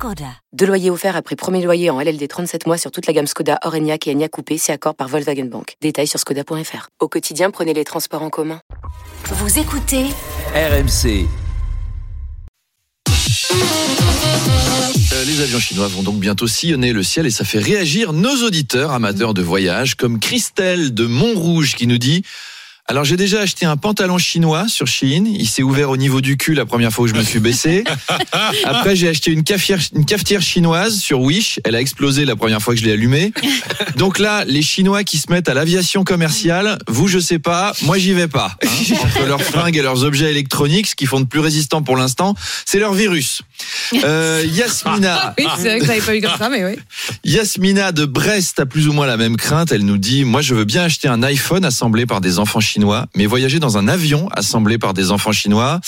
Skoda. Deux loyers offerts après premier loyer en LLD 37 mois sur toute la gamme Skoda, Orenia et Enya Coupé, c'est accord par Volkswagen Bank. Détails sur skoda.fr. Au quotidien, prenez les transports en commun. Vous écoutez RMC. Euh, Les avions chinois vont donc bientôt sillonner le ciel et ça fait réagir nos auditeurs amateurs de voyage comme Christelle de Montrouge qui nous dit alors j'ai déjà acheté un pantalon chinois sur Shein, il s'est ouvert au niveau du cul la première fois où je me suis baissé. Après j'ai acheté une cafetière, une cafetière chinoise sur Wish, elle a explosé la première fois que je l'ai allumée. Donc là, les Chinois qui se mettent à l'aviation commerciale, vous je sais pas, moi j'y vais pas. hein. Entre leurs fringues et leurs objets électroniques, ce qui font de plus résistant pour l'instant, c'est leur virus. Euh, Yasmina, Oui, c'est vrai que ça n'avait pas eu comme ça, mais oui. Yasmina de Brest a plus ou moins la même crainte. Elle nous dit Moi, je veux bien acheter un iPhone assemblé par des enfants chinois, mais voyager dans un avion assemblé par des enfants chinois.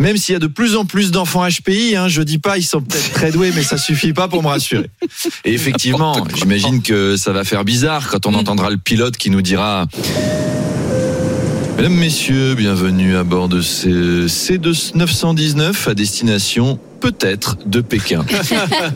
Même s'il y a de plus en plus d'enfants HPI, hein, je dis pas, ils sont peut-être très doués, mais ça suffit pas pour me rassurer. Et effectivement, j'imagine que ça va faire bizarre quand on entendra le pilote qui nous dira Mesdames, Messieurs, bienvenue à bord de ce C919 à destination peut-être de Pékin.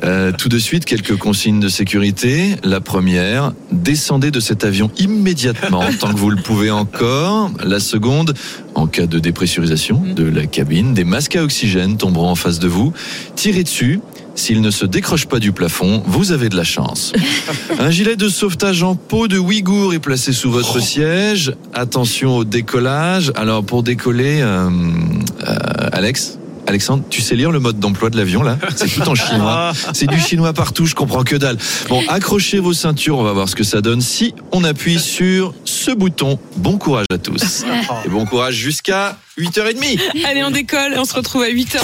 Euh, tout de suite, quelques consignes de sécurité. La première, descendez de cet avion immédiatement tant que vous le pouvez encore. La seconde, en cas de dépressurisation de la cabine, des masques à oxygène tomberont en face de vous. Tirez dessus. S'il ne se décroche pas du plafond, vous avez de la chance. Un gilet de sauvetage en peau de Ouïghour est placé sous votre siège. Attention au décollage. Alors pour décoller, euh, euh, Alex Alexandre, tu sais lire le mode d'emploi de l'avion là? C'est tout en chinois. C'est du chinois partout, je comprends que dalle. Bon, accrochez vos ceintures, on va voir ce que ça donne si on appuie sur ce bouton. Bon courage à tous. Et bon courage jusqu'à 8h30. Allez, on décolle et on se retrouve à 8h.